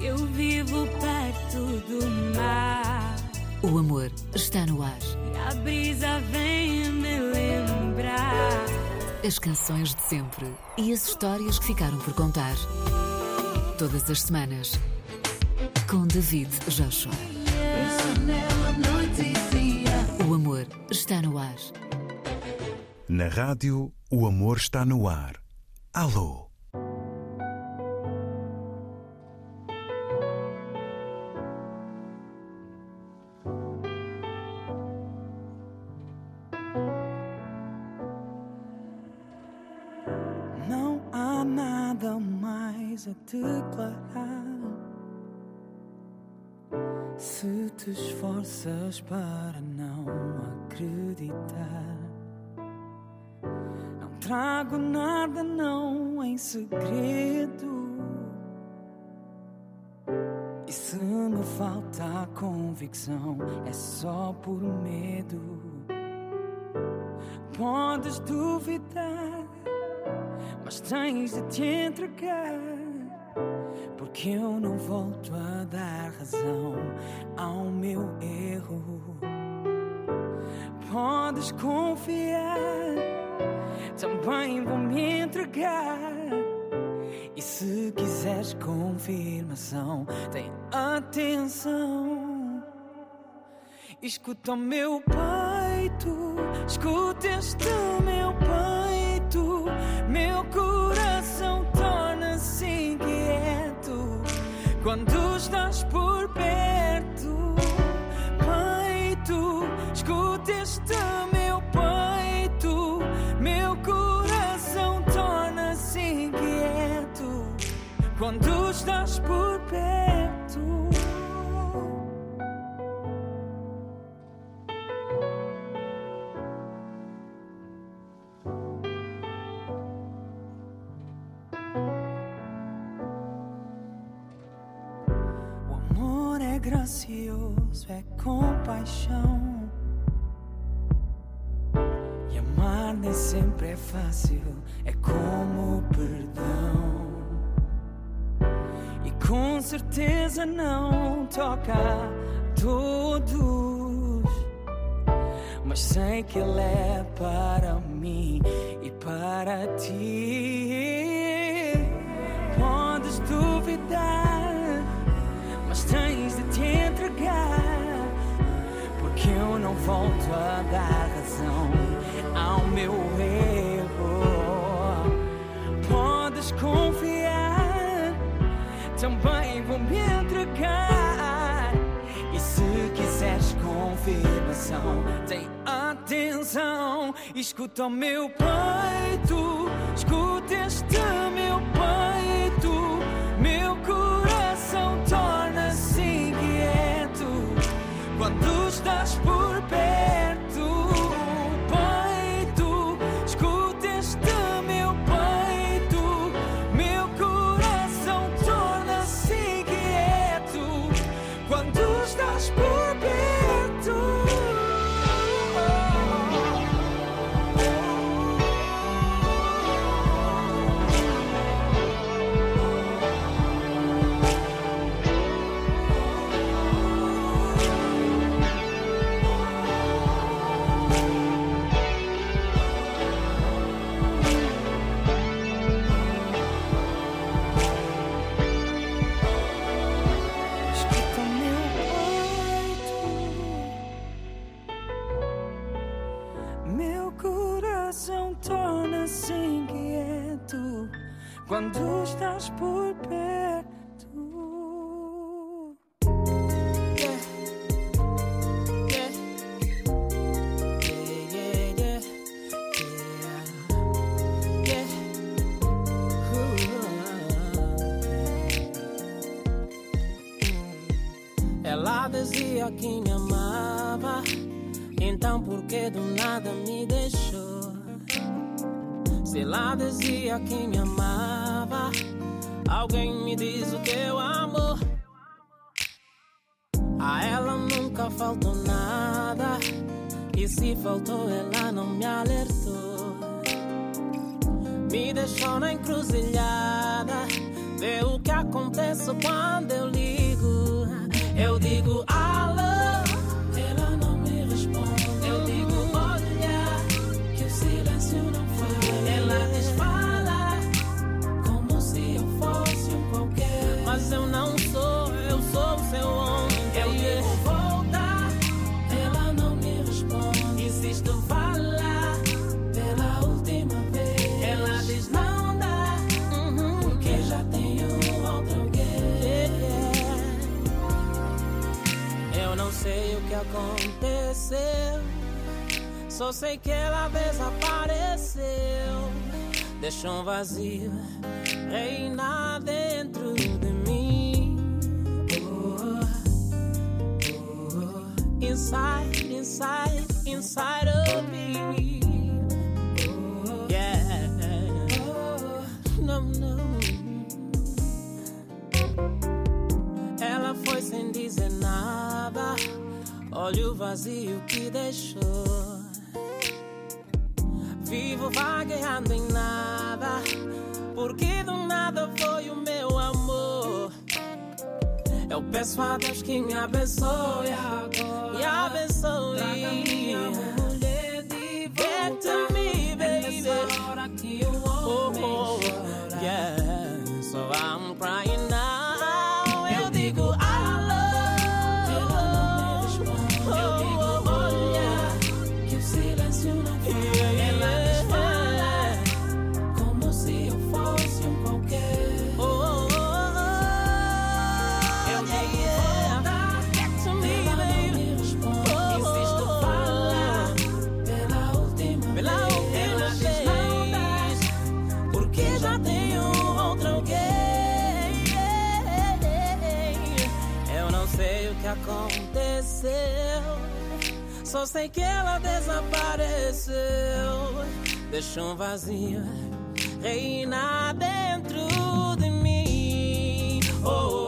Eu vivo perto do mar. O amor está no ar. E a brisa vem me lembrar. As canções de sempre e as histórias que ficaram por contar. Todas as semanas. Com David Joshua. O amor está no ar. Na rádio, o amor está no ar. Alô? Para não acreditar, não trago nada, não em segredo. E se me falta a convicção, é só por medo. Podes duvidar mas tens de te entregar. Porque eu não volto a dar razão ao meu erro. Podes confiar, também vou me entregar. E se quiseres confirmação, tem atenção. Escuta o meu peito, escuta este meu peito. Meu coração quando estás por perto. Peito, escuta este meu peito. Meu coração torna-se inquieto quando estás por é compaixão. E amar nem sempre é fácil, é como perdão. E com certeza não toca a todos. Mas sei que ele é para mim e para ti. Podes duvidar, não volto a dar razão ao meu erro. Podes confiar, também vou me entregar. E se quiseres confirmação, tem atenção. Escuta o meu peito, escuta este meu peito. Meu coração torna-se inquieto quando estás por perto. Quando estás por perto. Ela dizia que me amava, então por que do nada me deixou? Se ela dizia que me amava, alguém me diz o que eu amo. vazio que deixou. Vivo vagueando em nada, porque do nada foi o meu amor. Eu peço a Deus que me abençoe sei que ela desapareceu. Deixou um vazio reinar dentro de mim. Oh, oh, oh.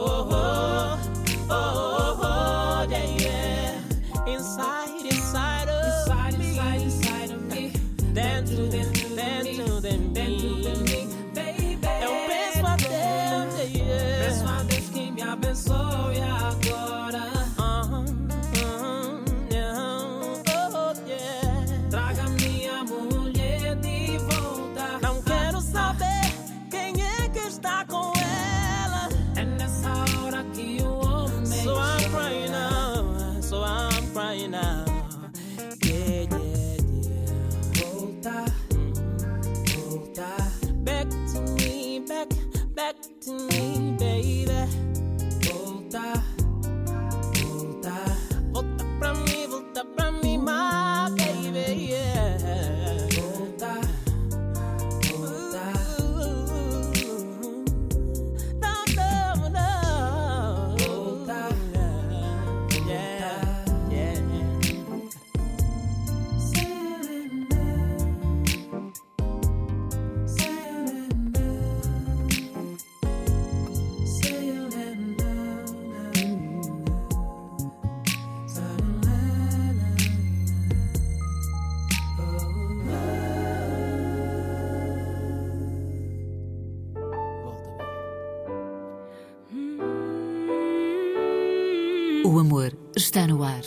Está no ar.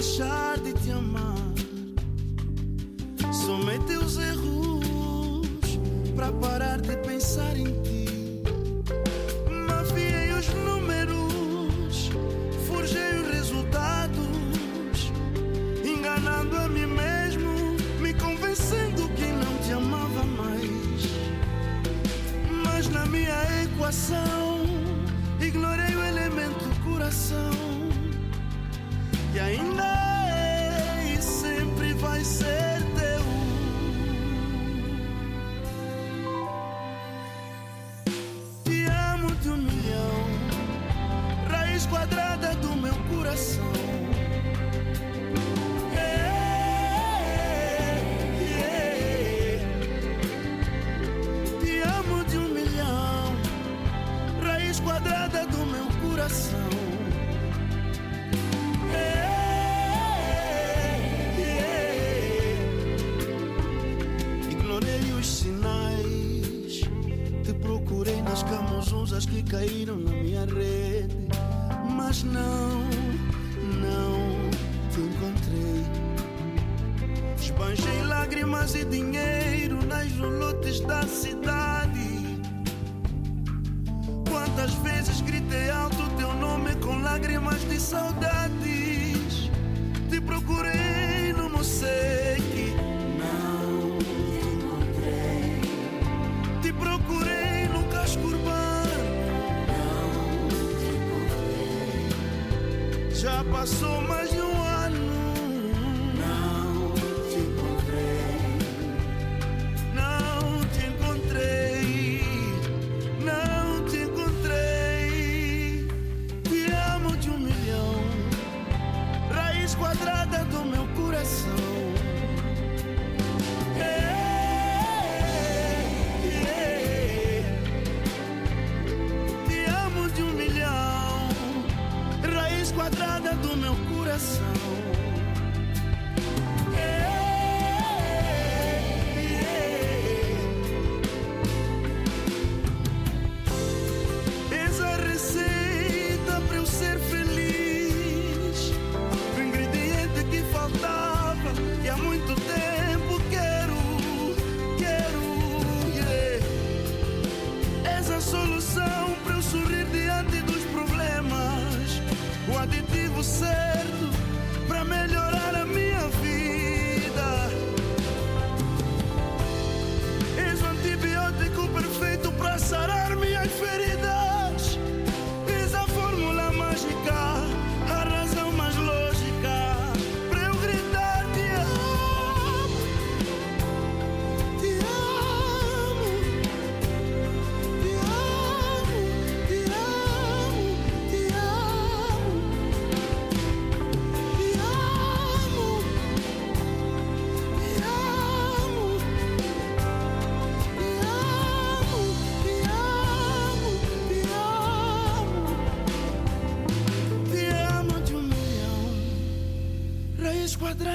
deixar de te amar. Somente os erros para parar de pensar em ti. Mafiei os números, forjei os resultados, enganando a mim mesmo, me convencendo que não te amava mais. Mas na minha equação, ignorei o elemento coração. E ainda say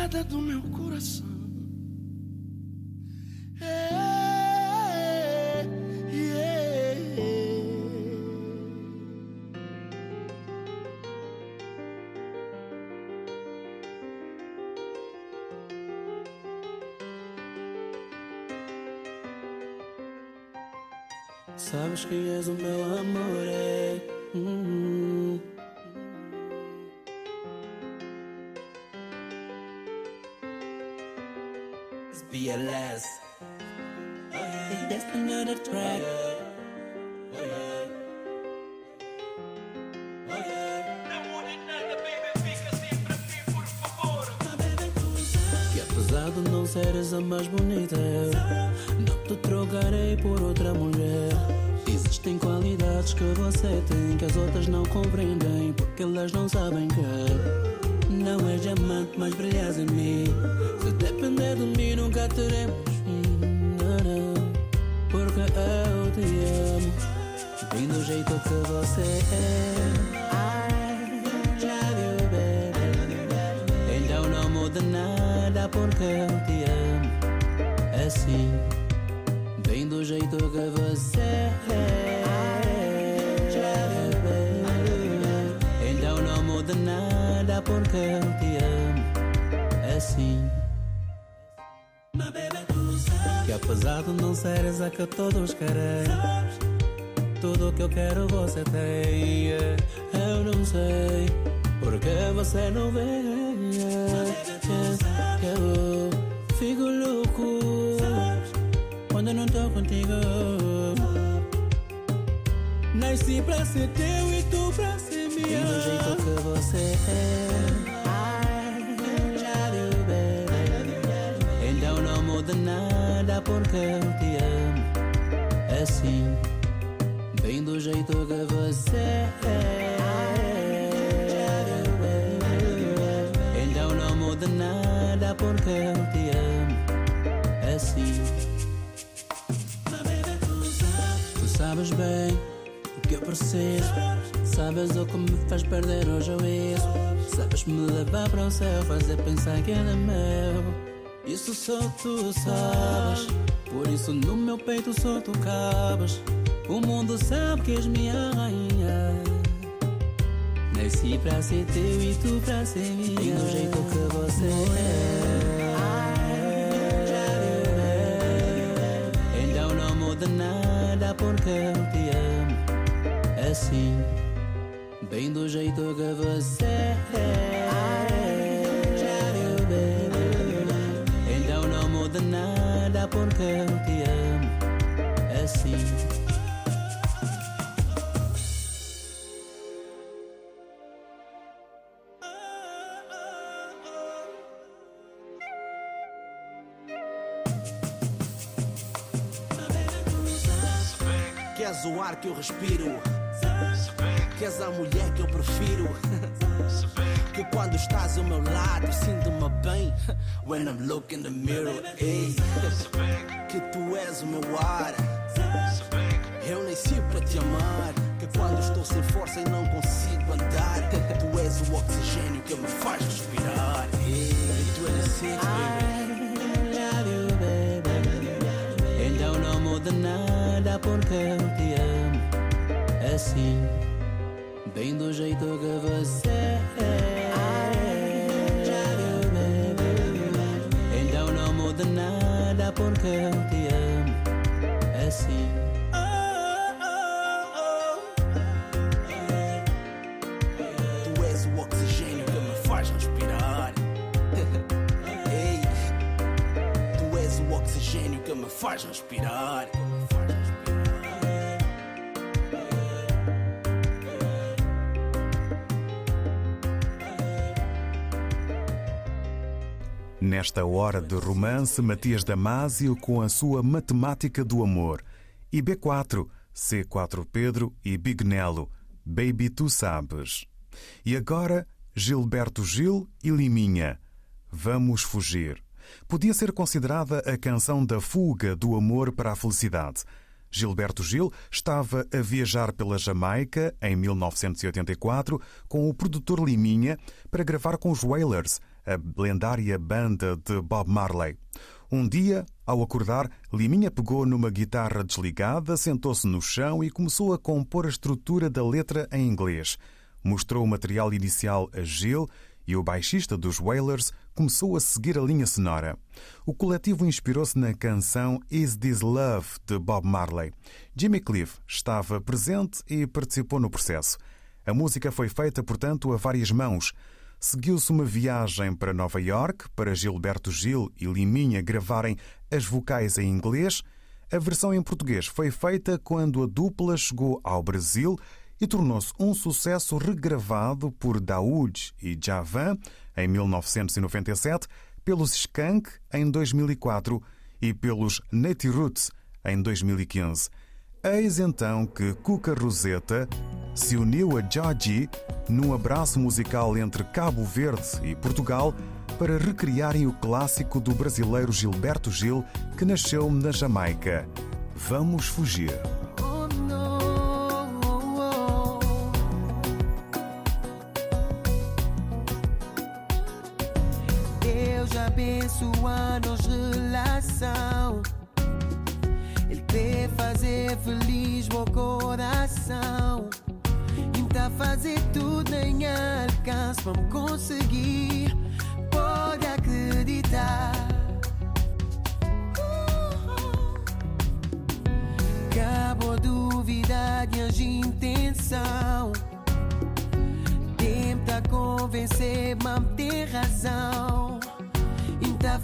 quadrada do meu coração. É, yeah. Sabes que és o meu amor, seres a mais bonita, não te trocarei por outra mulher. Existem qualidades que você tem que as outras não compreendem, porque elas não sabem que não és diamante, mas brilhas em mim. Se depender de mim, nunca teremos. não, não, porque eu te amo, bem do jeito que você é. I love you, baby. Então não muda nada porque eu te amo assim, bem do jeito que você é. Então não muda nada porque eu te amo assim. Que apesar de não seres a que todos querem, tudo que eu quero você tem. Eu não sei porque você não vem. Eu fico louco quando não tô contigo. Nasci pra ser teu e tu pra ser minha. do jeito que você é. Então não muda nada porque eu te amo. Assim, bem do jeito que você é. Porque eu te amo. Assim. Tu sabes bem o que eu preciso. Sabes o que me faz perder o juízo. Sabes me levar para o céu, fazer pensar que ele é meu. Isso só tu sabes. Por isso no meu peito só tu cabes. O mundo sabe que és minha rainha. Nasci pra ser teu e tu pra ser minha. Do jeito que você é. Então não muda nada porque eu te amo. Assim, bem do jeito que você é. Então não muda nada porque eu te amo. Assim. Ar que eu respiro. Que és a mulher que eu prefiro. Que quando estás ao meu lado sinto-me bem. When I'm looking in the mirror, ei. Que tu és o meu ar. Eu nasci para te amar. Que quando estou sem força e não consigo andar. Tu és o oxigênio que me faz respirar. Ei, tu és assim, baby. Então não muda nada porque eu te assim, bem do jeito que você é. Então não muda nada porque eu te amo assim. Tu és o oxigênio que me faz respirar. Ei, tu és o oxigênio que me faz respirar. Nesta hora de romance, Matias Damasio com a sua Matemática do Amor. E B4, C4 Pedro e Big Nelo, Baby Tu Sabes. E agora, Gilberto Gil e Liminha, Vamos Fugir. Podia ser considerada a canção da fuga do amor para a felicidade. Gilberto Gil estava a viajar pela Jamaica em 1984 com o produtor Liminha para gravar com os Wailers a lendária banda de Bob Marley. Um dia, ao acordar, Liminha pegou numa guitarra desligada, sentou-se no chão e começou a compor a estrutura da letra em inglês. Mostrou o material inicial a Gil e o baixista dos Wailers começou a seguir a linha sonora. O coletivo inspirou-se na canção Is This Love de Bob Marley. Jimmy Cliff estava presente e participou no processo. A música foi feita, portanto, a várias mãos seguiu-se uma viagem para Nova York para Gilberto Gil e Liminha gravarem as vocais em inglês. A versão em português foi feita quando a dupla chegou ao Brasil e tornou-se um sucesso regravado por Daoud e Javan em 1997, pelos Skank em 2004 e pelos Nati Roots em 2015. Eis então que Cuca Roseta se uniu a Georgie num abraço musical entre Cabo Verde e Portugal para recriarem o clássico do brasileiro Gilberto Gil, que nasceu na Jamaica. Vamos fugir. Deus abençoa-nos relação te fazer feliz meu coração. Ainda fazer tudo em alcance Vamos conseguir. Pode acreditar. Cabo dúvida de as intenção. Tenta convencer, mas tem razão.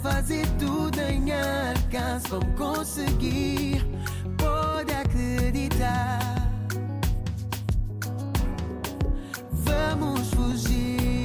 Fazer tudo em alcance Vamos conseguir Vamos fugir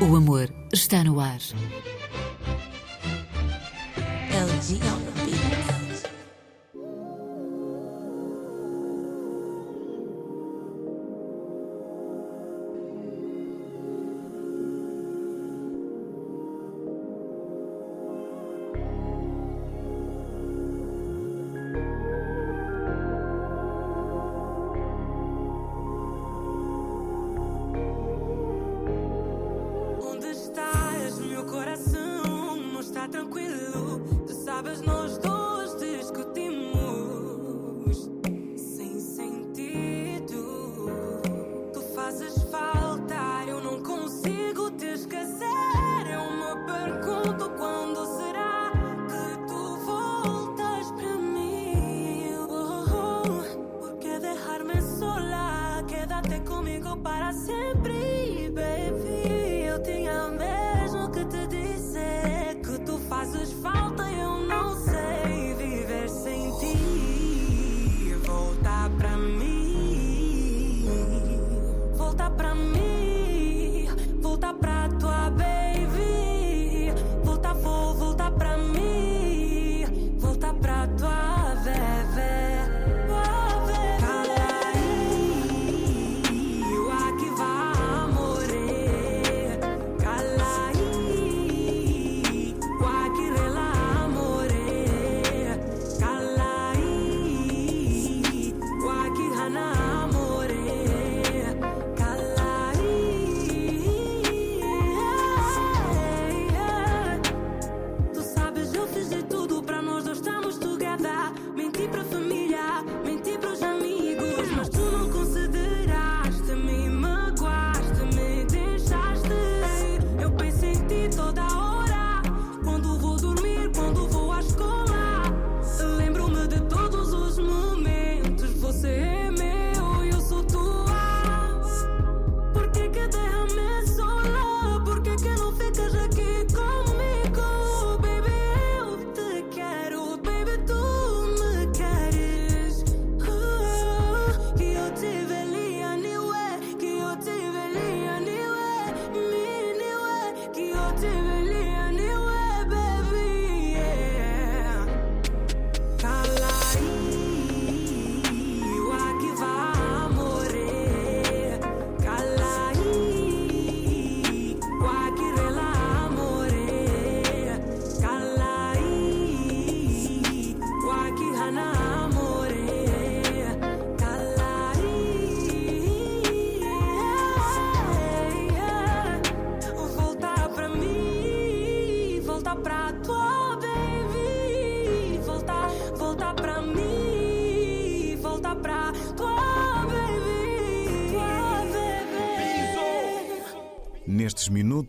O amor está no ar.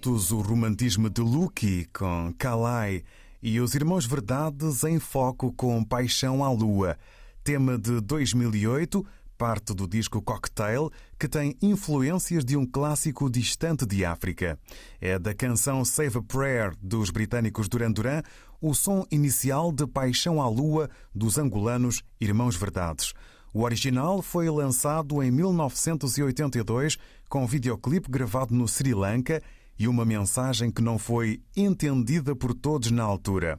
O romantismo de Lucky com Kalai e os Irmãos Verdades em foco com Paixão à Lua, tema de 2008, parte do disco Cocktail, que tem influências de um clássico distante de África. É da canção Save a Prayer dos britânicos Duran Duran, o som inicial de Paixão à Lua dos angolanos Irmãos Verdades. O original foi lançado em 1982 com videoclipe gravado no Sri Lanka e uma mensagem que não foi entendida por todos na altura.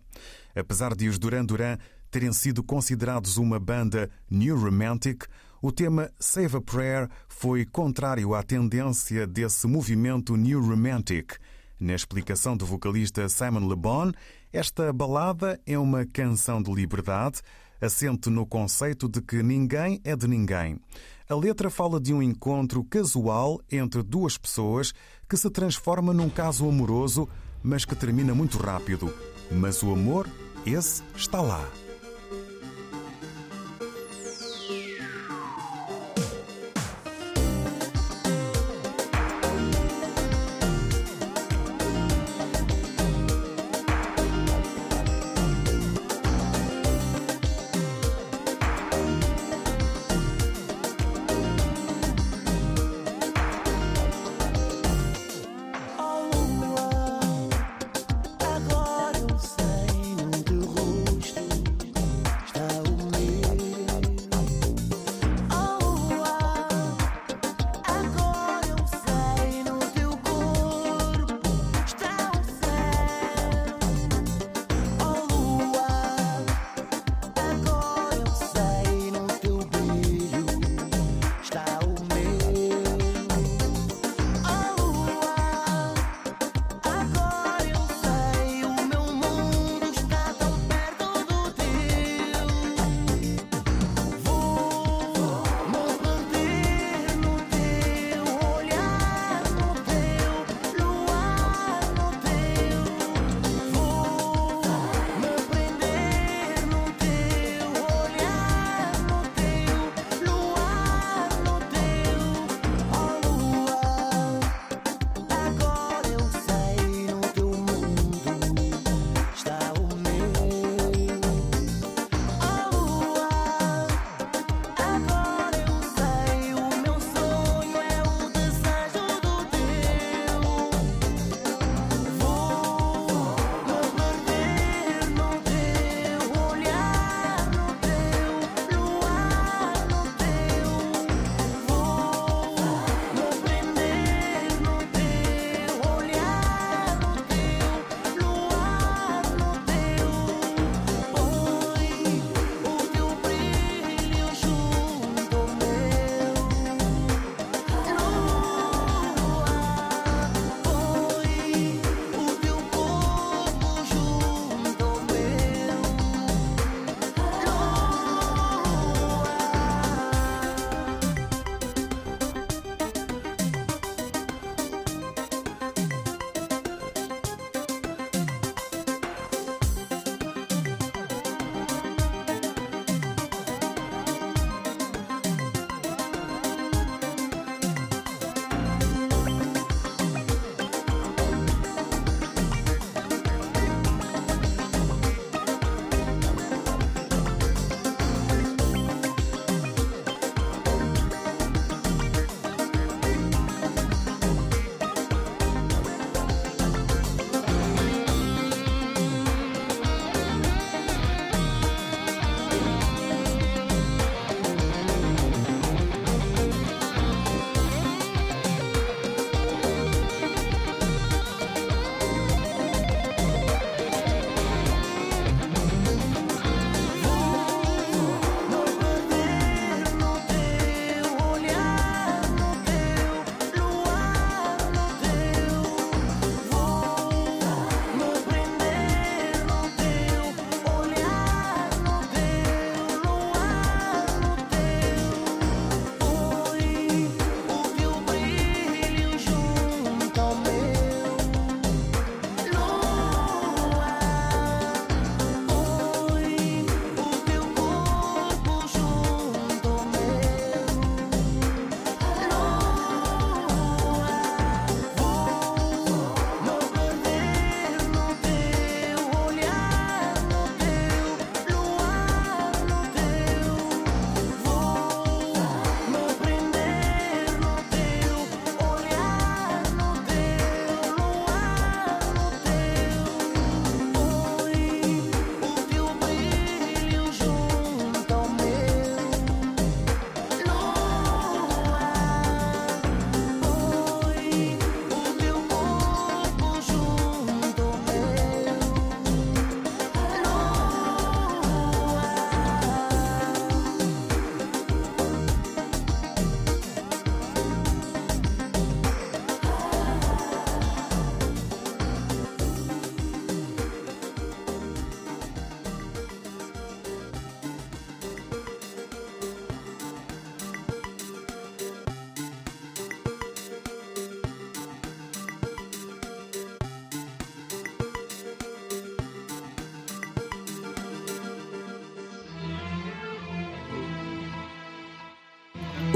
Apesar de os Duran Duran terem sido considerados uma banda New Romantic, o tema Save a Prayer foi contrário à tendência desse movimento New Romantic. Na explicação do vocalista Simon Le Bon, esta balada é uma canção de liberdade, assente no conceito de que ninguém é de ninguém. A letra fala de um encontro casual entre duas pessoas que se transforma num caso amoroso, mas que termina muito rápido. Mas o amor, esse está lá.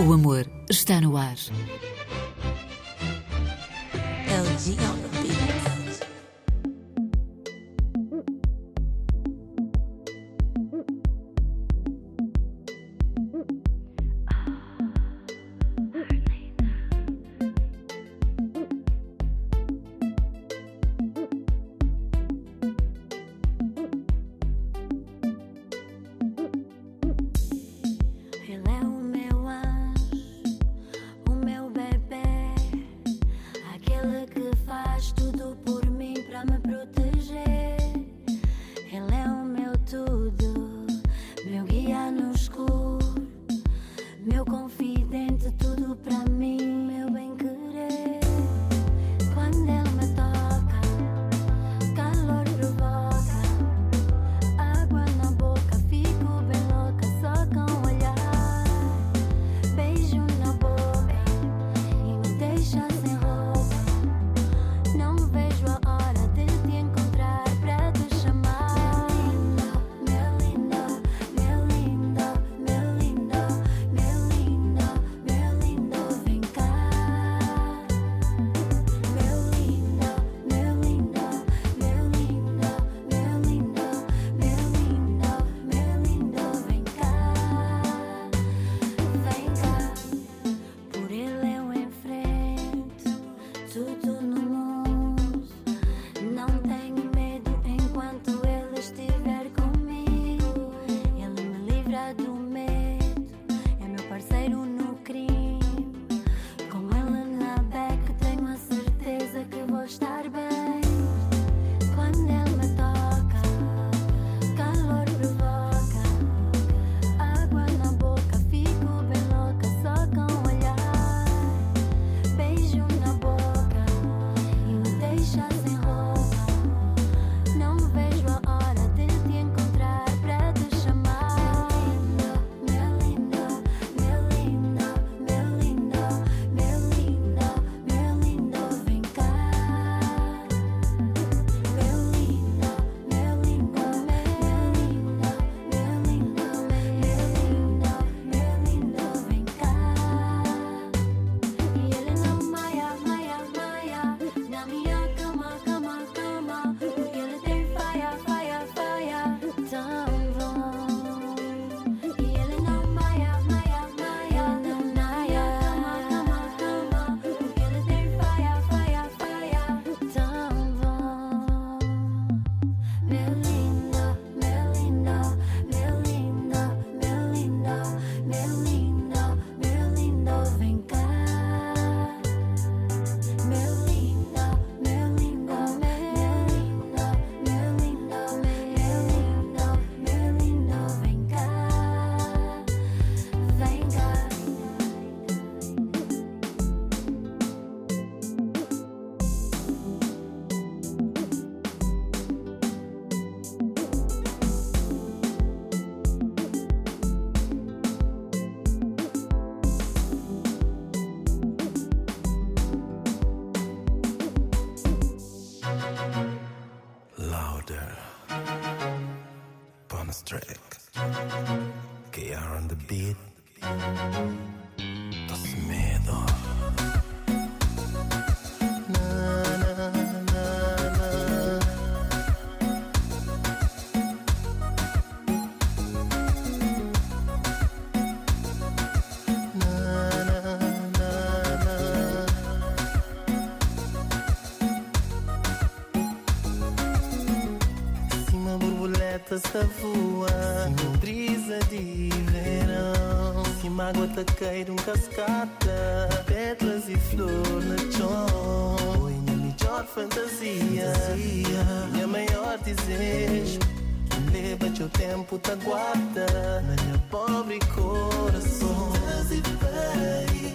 O amor está no ar. LG. did. vaqueiro, um cascata, Pedras e flor na chão. Foi minha melhor fantasia, fantasia. minha maior desejo. Leva teu tempo, tá te aguarda, na minha pobre coração. Traze para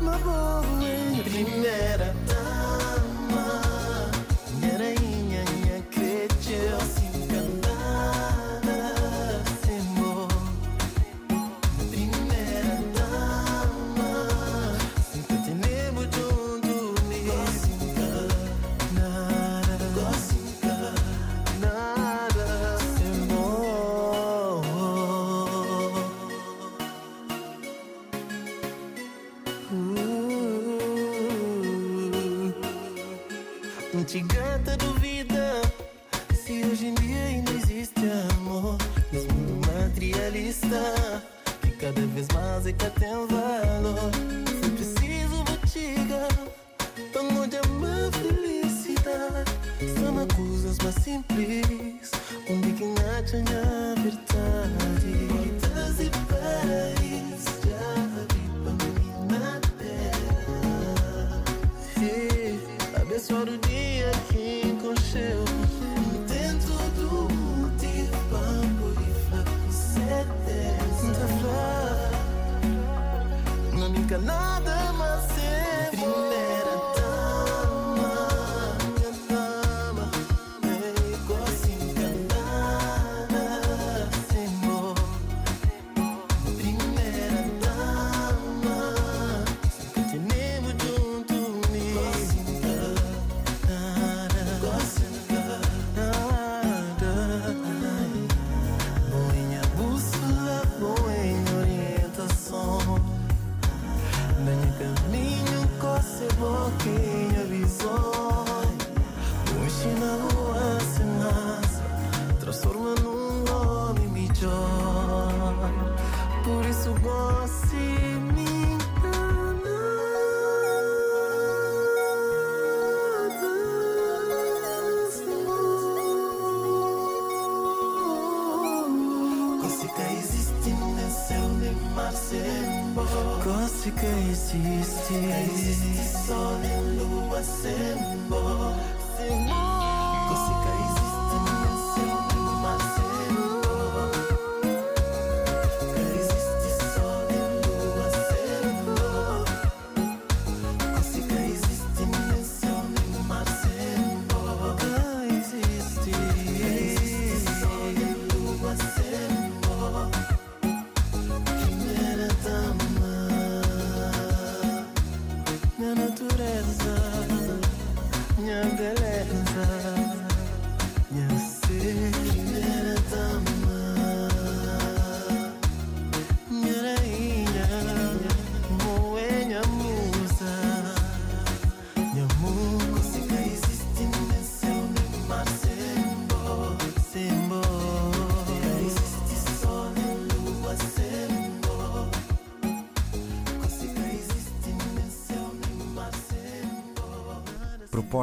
uma boa em primeira. É que tem valor. Se preciso botiga, tão onde amar felicidade. São coisas mais simples,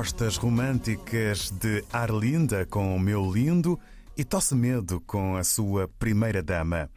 sembo. Propostas românticas de Arlinda com o Meu Lindo e Tosse Medo com a sua primeira dama.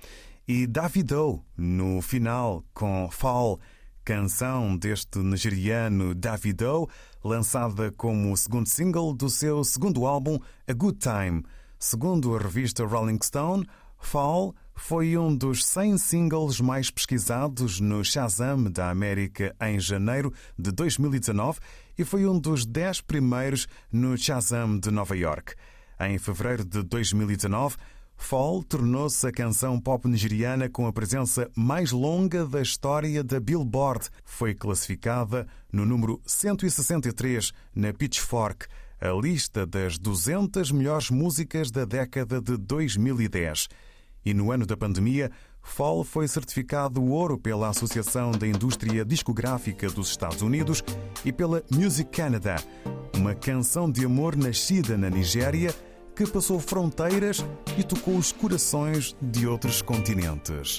E Davido no final com Fall, canção deste nigeriano Davido, lançada como o segundo single do seu segundo álbum A Good Time. Segundo a revista Rolling Stone, Fall foi um dos 100 singles mais pesquisados no Shazam da América em janeiro de 2019 e foi um dos 10 primeiros no Shazam de Nova York. Em fevereiro de 2019, Fall tornou-se a canção pop nigeriana com a presença mais longa da história da Billboard. Foi classificada no número 163 na Pitchfork, a lista das 200 melhores músicas da década de 2010. E no ano da pandemia, Fall foi certificado ouro pela Associação da Indústria Discográfica dos Estados Unidos e pela Music Canada, uma canção de amor nascida na Nigéria que passou fronteiras e tocou os corações de outros continentes.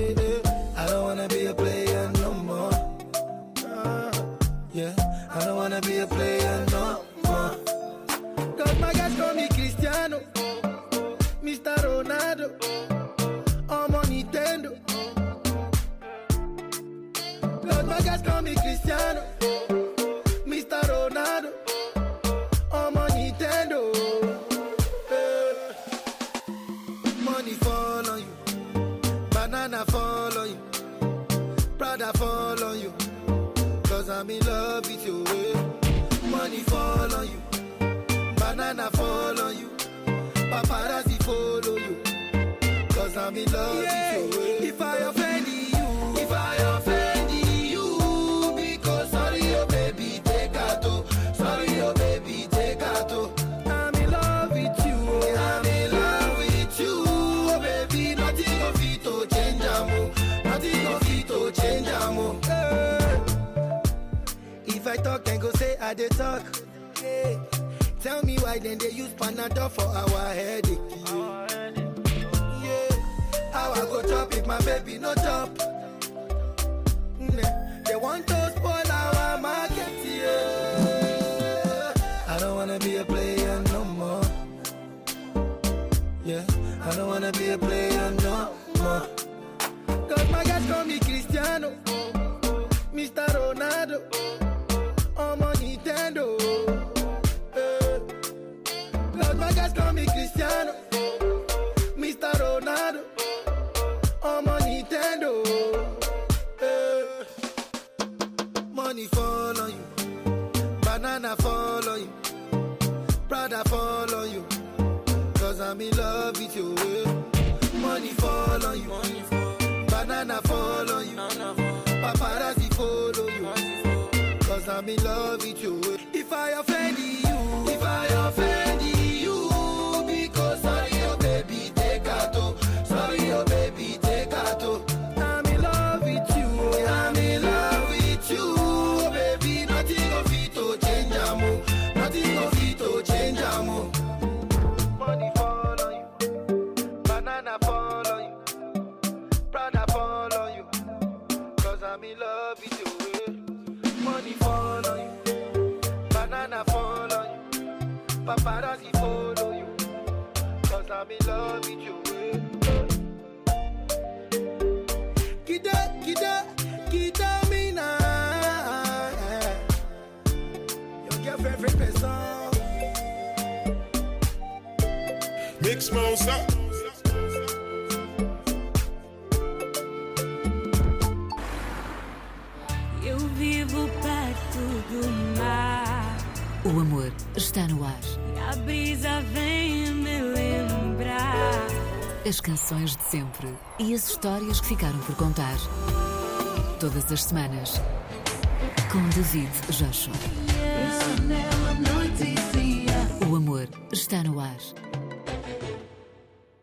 Wanna be a player no more. Uh, yeah. I don't wanna be a player I dey talk. Yeah. Tell me why then they use Panadol for our headache. Yeah. How I go chop if my baby no? Mm, They want to spoil our market. Yeah. I don't wanna be a player no more. Yeah. I don't wanna be a player no more. Cause my guys call me Cristiano, Mr. love with you. eh. Money fall on you. Banana fall on you. Paparazzi follow you. Cause I'm in love with you. Paparazzi follow you, cause I'm in love with you. Kida, kida, kida me now. Your girlfriend, friend, person. Mix mouse up. Eu vivo perto do mar O amor está no ar. A brisa vem me lembrar. As canções de sempre e as histórias que ficaram por contar. Todas as semanas. Com David Joshua. O amor está no ar.